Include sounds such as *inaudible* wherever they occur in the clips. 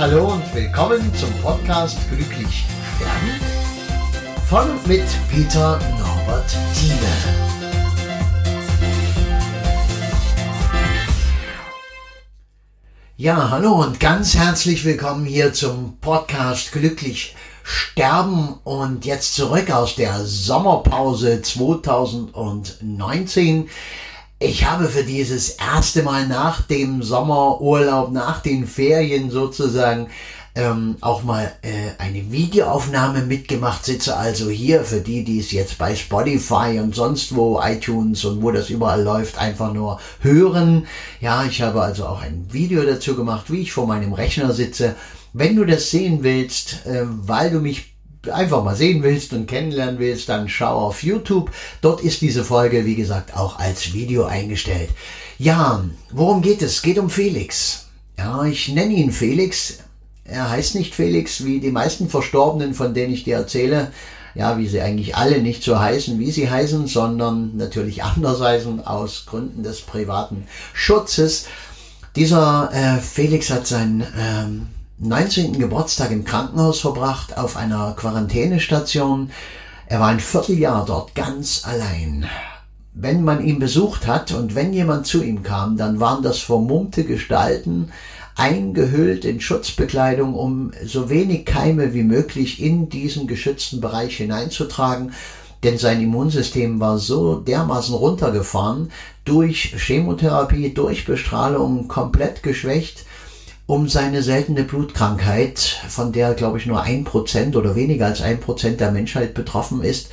Hallo und willkommen zum Podcast Glücklich werden von und mit Peter Norbert Thiele. Ja, hallo und ganz herzlich willkommen hier zum Podcast Glücklich sterben und jetzt zurück aus der Sommerpause 2019. Ich habe für dieses erste Mal nach dem Sommerurlaub, nach den Ferien sozusagen, ähm, auch mal äh, eine Videoaufnahme mitgemacht, sitze also hier für die, die es jetzt bei Spotify und sonst wo, iTunes und wo das überall läuft, einfach nur hören. Ja, ich habe also auch ein Video dazu gemacht, wie ich vor meinem Rechner sitze. Wenn du das sehen willst, äh, weil du mich einfach mal sehen willst und kennenlernen willst, dann schau auf YouTube. Dort ist diese Folge, wie gesagt, auch als Video eingestellt. Ja, worum geht es? Geht um Felix. Ja, ich nenne ihn Felix. Er heißt nicht Felix, wie die meisten Verstorbenen, von denen ich dir erzähle. Ja, wie sie eigentlich alle nicht so heißen, wie sie heißen, sondern natürlich anders heißen, aus Gründen des privaten Schutzes. Dieser äh, Felix hat sein ähm, 19. Geburtstag im Krankenhaus verbracht, auf einer Quarantänestation. Er war ein Vierteljahr dort ganz allein. Wenn man ihn besucht hat und wenn jemand zu ihm kam, dann waren das vermummte Gestalten, eingehüllt in Schutzbekleidung, um so wenig Keime wie möglich in diesen geschützten Bereich hineinzutragen, denn sein Immunsystem war so dermaßen runtergefahren, durch Chemotherapie, durch Bestrahlung komplett geschwächt, um seine seltene Blutkrankheit, von der, glaube ich, nur ein Prozent oder weniger als ein Prozent der Menschheit betroffen ist,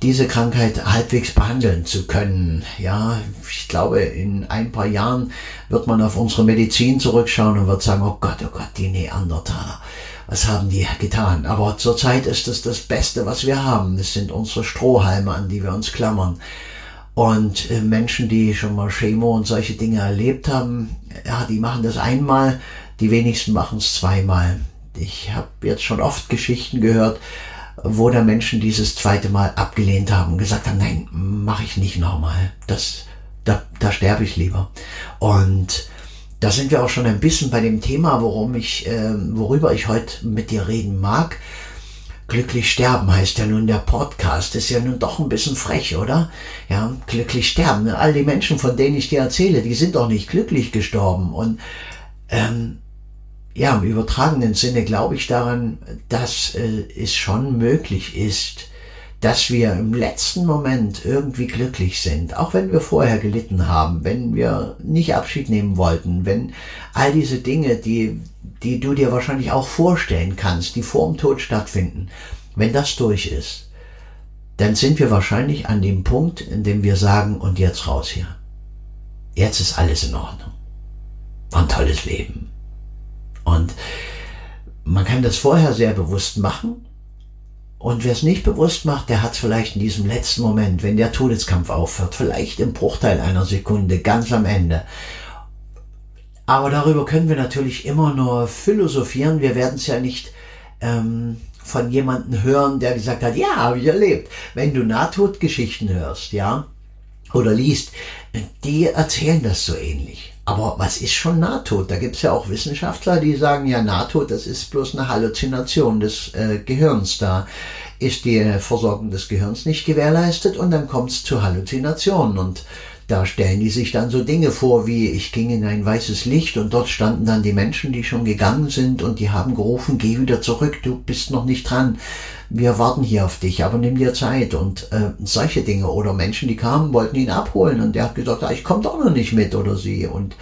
diese Krankheit halbwegs behandeln zu können. Ja, ich glaube, in ein paar Jahren wird man auf unsere Medizin zurückschauen und wird sagen, oh Gott, oh Gott, die Neandertaler. Was haben die getan? Aber zurzeit ist es das Beste, was wir haben. Es sind unsere Strohhalme, an die wir uns klammern. Und äh, Menschen, die schon mal Chemo und solche Dinge erlebt haben, ja, die machen das einmal, die wenigsten machen es zweimal. Ich habe jetzt schon oft Geschichten gehört, wo da Menschen dieses zweite Mal abgelehnt haben und gesagt haben, nein, mache ich nicht nochmal. Das, da, da sterbe ich lieber. Und da sind wir auch schon ein bisschen bei dem Thema, worum ich, äh, worüber ich heute mit dir reden mag. Glücklich sterben heißt ja nun der Podcast. Ist ja nun doch ein bisschen frech, oder? Ja, glücklich sterben. All die Menschen, von denen ich dir erzähle, die sind doch nicht glücklich gestorben. Und ähm, ja, im übertragenen Sinne glaube ich daran, dass äh, es schon möglich ist, dass wir im letzten Moment irgendwie glücklich sind, auch wenn wir vorher gelitten haben, wenn wir nicht Abschied nehmen wollten, wenn all diese Dinge, die, die du dir wahrscheinlich auch vorstellen kannst, die vor dem Tod stattfinden, wenn das durch ist, dann sind wir wahrscheinlich an dem Punkt, in dem wir sagen, und jetzt raus hier. Jetzt ist alles in Ordnung. War ein tolles Leben. Und man kann das vorher sehr bewusst machen. Und wer es nicht bewusst macht, der hat es vielleicht in diesem letzten Moment, wenn der Todeskampf aufhört, vielleicht im Bruchteil einer Sekunde, ganz am Ende. Aber darüber können wir natürlich immer nur philosophieren. Wir werden es ja nicht ähm, von jemandem hören, der gesagt hat, ja, habe ich erlebt. Wenn du Nahtodgeschichten hörst, ja, oder liest, die erzählen das so ähnlich. Aber was ist schon Nahtod? Da gibt es ja auch Wissenschaftler, die sagen, ja, Nahtod, das ist bloß eine Halluzination des äh, Gehirns. Da ist die Versorgung des Gehirns nicht gewährleistet und dann kommt es zu Halluzinationen. Und da stellen die sich dann so Dinge vor, wie ich ging in ein weißes Licht und dort standen dann die Menschen, die schon gegangen sind und die haben gerufen, geh wieder zurück, du bist noch nicht dran wir warten hier auf dich, aber nimm dir Zeit und äh, solche Dinge. Oder Menschen, die kamen, wollten ihn abholen und der hat gesagt, ah, ich komme doch noch nicht mit oder sie. Und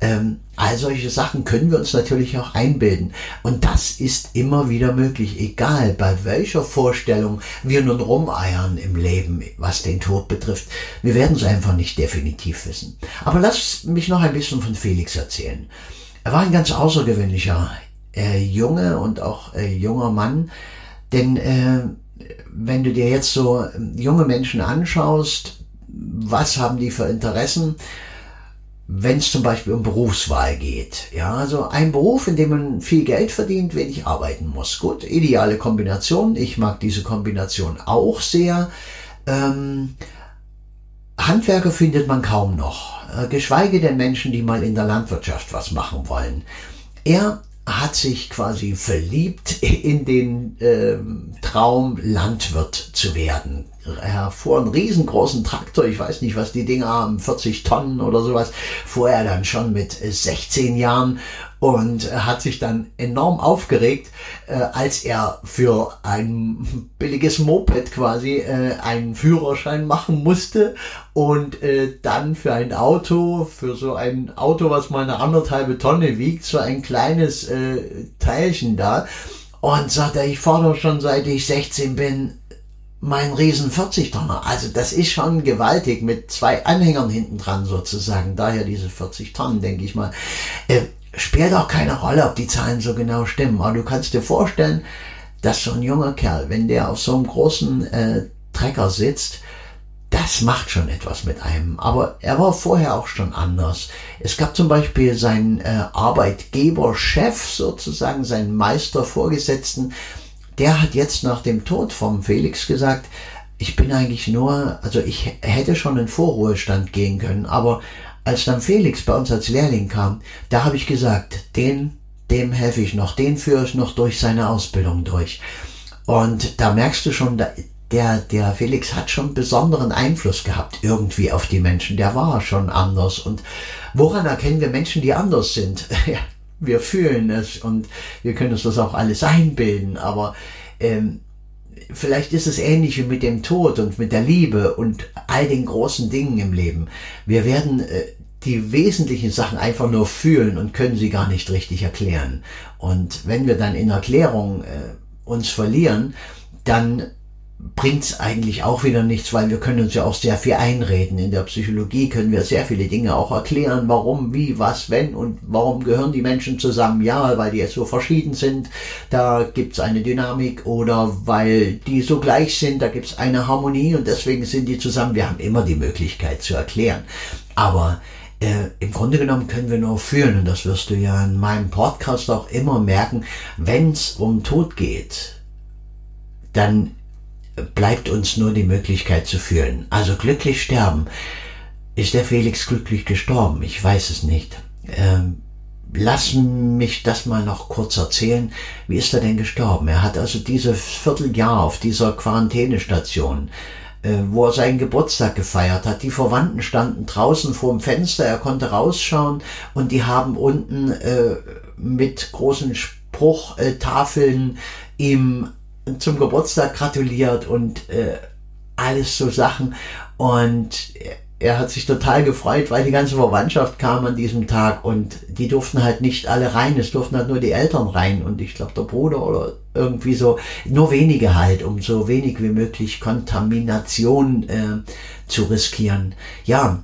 ähm, all solche Sachen können wir uns natürlich auch einbilden. Und das ist immer wieder möglich, egal bei welcher Vorstellung wir nun rumeiern im Leben, was den Tod betrifft. Wir werden es einfach nicht definitiv wissen. Aber lass mich noch ein bisschen von Felix erzählen. Er war ein ganz außergewöhnlicher äh, Junge und auch äh, junger Mann, denn äh, wenn du dir jetzt so junge Menschen anschaust, was haben die für Interessen? Wenn es zum Beispiel um Berufswahl geht. Ja, also ein Beruf, in dem man viel Geld verdient, wenig arbeiten muss. Gut, ideale Kombination. Ich mag diese Kombination auch sehr. Ähm, Handwerker findet man kaum noch, äh, geschweige denn Menschen, die mal in der Landwirtschaft was machen wollen. Er hat sich quasi verliebt in den ähm, Traum, Landwirt zu werden. Er fuhr einen riesengroßen Traktor, ich weiß nicht, was die Dinger haben, 40 Tonnen oder sowas, fuhr er dann schon mit 16 Jahren und hat sich dann enorm aufgeregt, äh, als er für ein billiges Moped quasi äh, einen Führerschein machen musste und äh, dann für ein Auto, für so ein Auto, was mal eine anderthalbe Tonne wiegt, so ein kleines äh, Teilchen da und sagt er, ich fahre schon seit ich 16 bin mein riesen 40 Tonner. Also das ist schon gewaltig mit zwei Anhängern hinten dran sozusagen. Daher diese 40 Tonnen, denke ich mal. Äh, spielt auch keine Rolle, ob die Zahlen so genau stimmen. Aber du kannst dir vorstellen, dass so ein junger Kerl, wenn der auf so einem großen äh, Trecker sitzt, das macht schon etwas mit einem. Aber er war vorher auch schon anders. Es gab zum Beispiel seinen äh, Arbeitgeberchef sozusagen, seinen Meistervorgesetzten, der hat jetzt nach dem Tod vom Felix gesagt, ich bin eigentlich nur, also ich hätte schon in Vorruhestand gehen können, aber als dann Felix bei uns als Lehrling kam, da habe ich gesagt, den, dem helfe ich noch, den führe ich noch durch seine Ausbildung durch. Und da merkst du schon, der, der Felix hat schon besonderen Einfluss gehabt irgendwie auf die Menschen. Der war schon anders. Und woran erkennen wir Menschen, die anders sind? *laughs* wir fühlen es und wir können uns das auch alles einbilden, aber ähm, vielleicht ist es ähnlich wie mit dem Tod und mit der Liebe und all den großen Dingen im Leben. Wir werden äh, die wesentlichen Sachen einfach nur fühlen und können sie gar nicht richtig erklären. Und wenn wir dann in Erklärung äh, uns verlieren, dann bringt's eigentlich auch wieder nichts, weil wir können uns ja auch sehr viel einreden. In der Psychologie können wir sehr viele Dinge auch erklären, warum, wie, was, wenn und warum gehören die Menschen zusammen. Ja, weil die jetzt so verschieden sind, da gibt's eine Dynamik oder weil die so gleich sind, da gibt's eine Harmonie und deswegen sind die zusammen. Wir haben immer die Möglichkeit zu erklären. Aber äh, im Grunde genommen können wir nur fühlen und das wirst du ja in meinem Podcast auch immer merken, wenn's um Tod geht, dann bleibt uns nur die Möglichkeit zu fühlen. Also glücklich sterben. Ist der Felix glücklich gestorben? Ich weiß es nicht. Ähm, lass mich das mal noch kurz erzählen. Wie ist er denn gestorben? Er hat also dieses Vierteljahr auf dieser Quarantänestation, äh, wo er seinen Geburtstag gefeiert hat. Die Verwandten standen draußen vor dem Fenster, er konnte rausschauen und die haben unten äh, mit großen Spruchtafeln ihm zum Geburtstag gratuliert und äh, alles so Sachen. Und er hat sich total gefreut, weil die ganze Verwandtschaft kam an diesem Tag und die durften halt nicht alle rein, es durften halt nur die Eltern rein und ich glaube der Bruder oder irgendwie so, nur wenige halt, um so wenig wie möglich Kontamination äh, zu riskieren. Ja,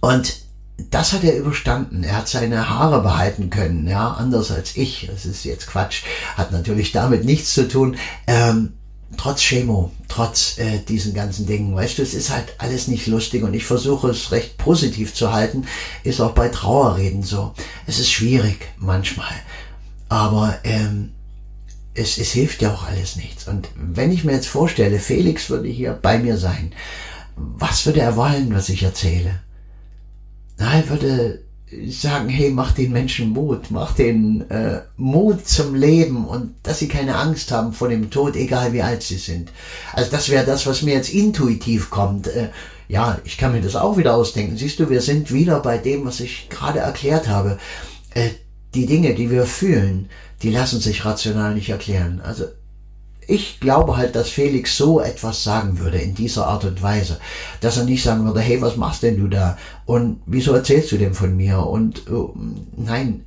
und das hat er überstanden. Er hat seine Haare behalten können, ja, anders als ich. Das ist jetzt Quatsch. Hat natürlich damit nichts zu tun. Ähm, trotz Chemo, trotz äh, diesen ganzen Dingen, weißt du, es ist halt alles nicht lustig und ich versuche es recht positiv zu halten. Ist auch bei Trauerreden so. Es ist schwierig manchmal, aber ähm, es, es hilft ja auch alles nichts. Und wenn ich mir jetzt vorstelle, Felix würde hier bei mir sein, was würde er wollen, was ich erzähle? Er würde sagen, hey, mach den Menschen Mut, mach den äh, Mut zum Leben und dass sie keine Angst haben vor dem Tod, egal wie alt sie sind. Also das wäre das, was mir jetzt intuitiv kommt. Äh, ja, ich kann mir das auch wieder ausdenken. Siehst du, wir sind wieder bei dem, was ich gerade erklärt habe. Äh, die Dinge, die wir fühlen, die lassen sich rational nicht erklären. Also ich glaube halt, dass Felix so etwas sagen würde in dieser Art und Weise, dass er nicht sagen würde, hey, was machst denn du da? Und wieso erzählst du denn von mir? Und oh, nein,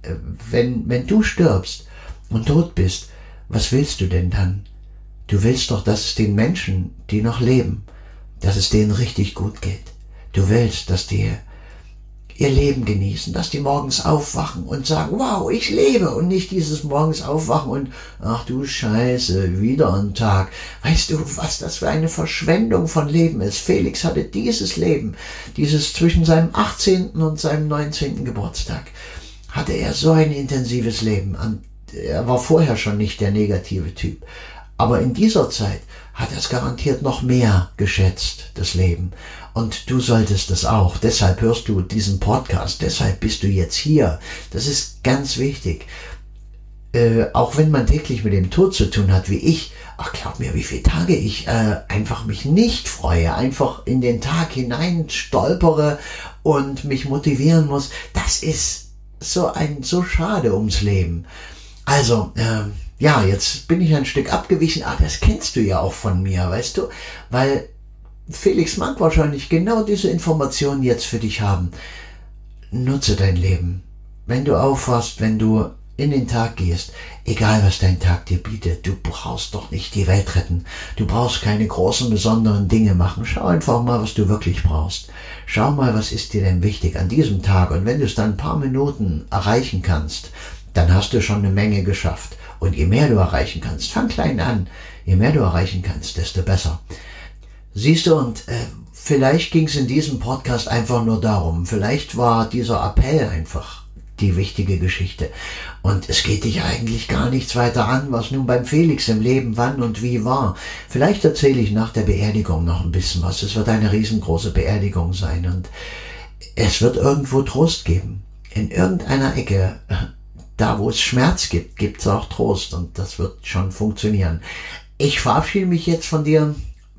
wenn, wenn du stirbst und tot bist, was willst du denn dann? Du willst doch, dass es den Menschen, die noch leben, dass es denen richtig gut geht. Du willst, dass die ihr Leben genießen, dass die morgens aufwachen und sagen, wow, ich lebe und nicht dieses morgens aufwachen und ach du Scheiße, wieder ein Tag. Weißt du, was das für eine Verschwendung von Leben ist? Felix hatte dieses Leben, dieses zwischen seinem 18. und seinem 19. Geburtstag, hatte er so ein intensives Leben. Er war vorher schon nicht der negative Typ. Aber in dieser Zeit hat er es garantiert noch mehr geschätzt, das Leben. Und du solltest es auch. Deshalb hörst du diesen Podcast. Deshalb bist du jetzt hier. Das ist ganz wichtig. äh, auch wenn man täglich mit dem Tod zu tun hat, wie ich, ach glaub mir, wie viele Tage ich äh, einfach mich nicht freue, einfach in den Tag hinein stolpere und mich motivieren muss, das ist so ein, so schade ums Leben. Also, äh, ja, jetzt bin ich ein Stück abgewichen, ah, das kennst du ja auch von mir, weißt du, weil Felix mag wahrscheinlich genau diese Informationen jetzt für dich haben. Nutze dein Leben. Wenn du aufwachst, wenn du in den Tag gehst, egal was dein Tag dir bietet, du brauchst doch nicht die Welt retten. Du brauchst keine großen, besonderen Dinge machen. Schau einfach mal, was du wirklich brauchst. Schau mal, was ist dir denn wichtig an diesem Tag. Und wenn du es dann ein paar Minuten erreichen kannst, dann hast du schon eine Menge geschafft. Und je mehr du erreichen kannst, fang klein an. Je mehr du erreichen kannst, desto besser. Siehst du, und äh, vielleicht ging es in diesem Podcast einfach nur darum. Vielleicht war dieser Appell einfach die wichtige Geschichte. Und es geht dich eigentlich gar nichts weiter an, was nun beim Felix im Leben wann und wie war. Vielleicht erzähle ich nach der Beerdigung noch ein bisschen was. Es wird eine riesengroße Beerdigung sein und es wird irgendwo Trost geben. In irgendeiner Ecke, da wo es Schmerz gibt, gibt es auch Trost und das wird schon funktionieren. Ich verabschiede mich jetzt von dir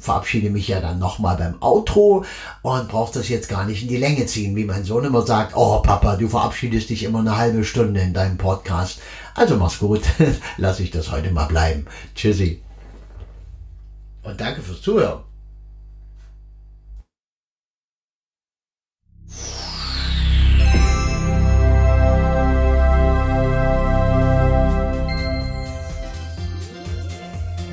verabschiede mich ja dann nochmal beim Outro und brauche das jetzt gar nicht in die Länge ziehen, wie mein Sohn immer sagt, oh Papa, du verabschiedest dich immer eine halbe Stunde in deinem Podcast. Also mach's gut, *laughs* lass ich das heute mal bleiben. Tschüssi. Und danke fürs Zuhören.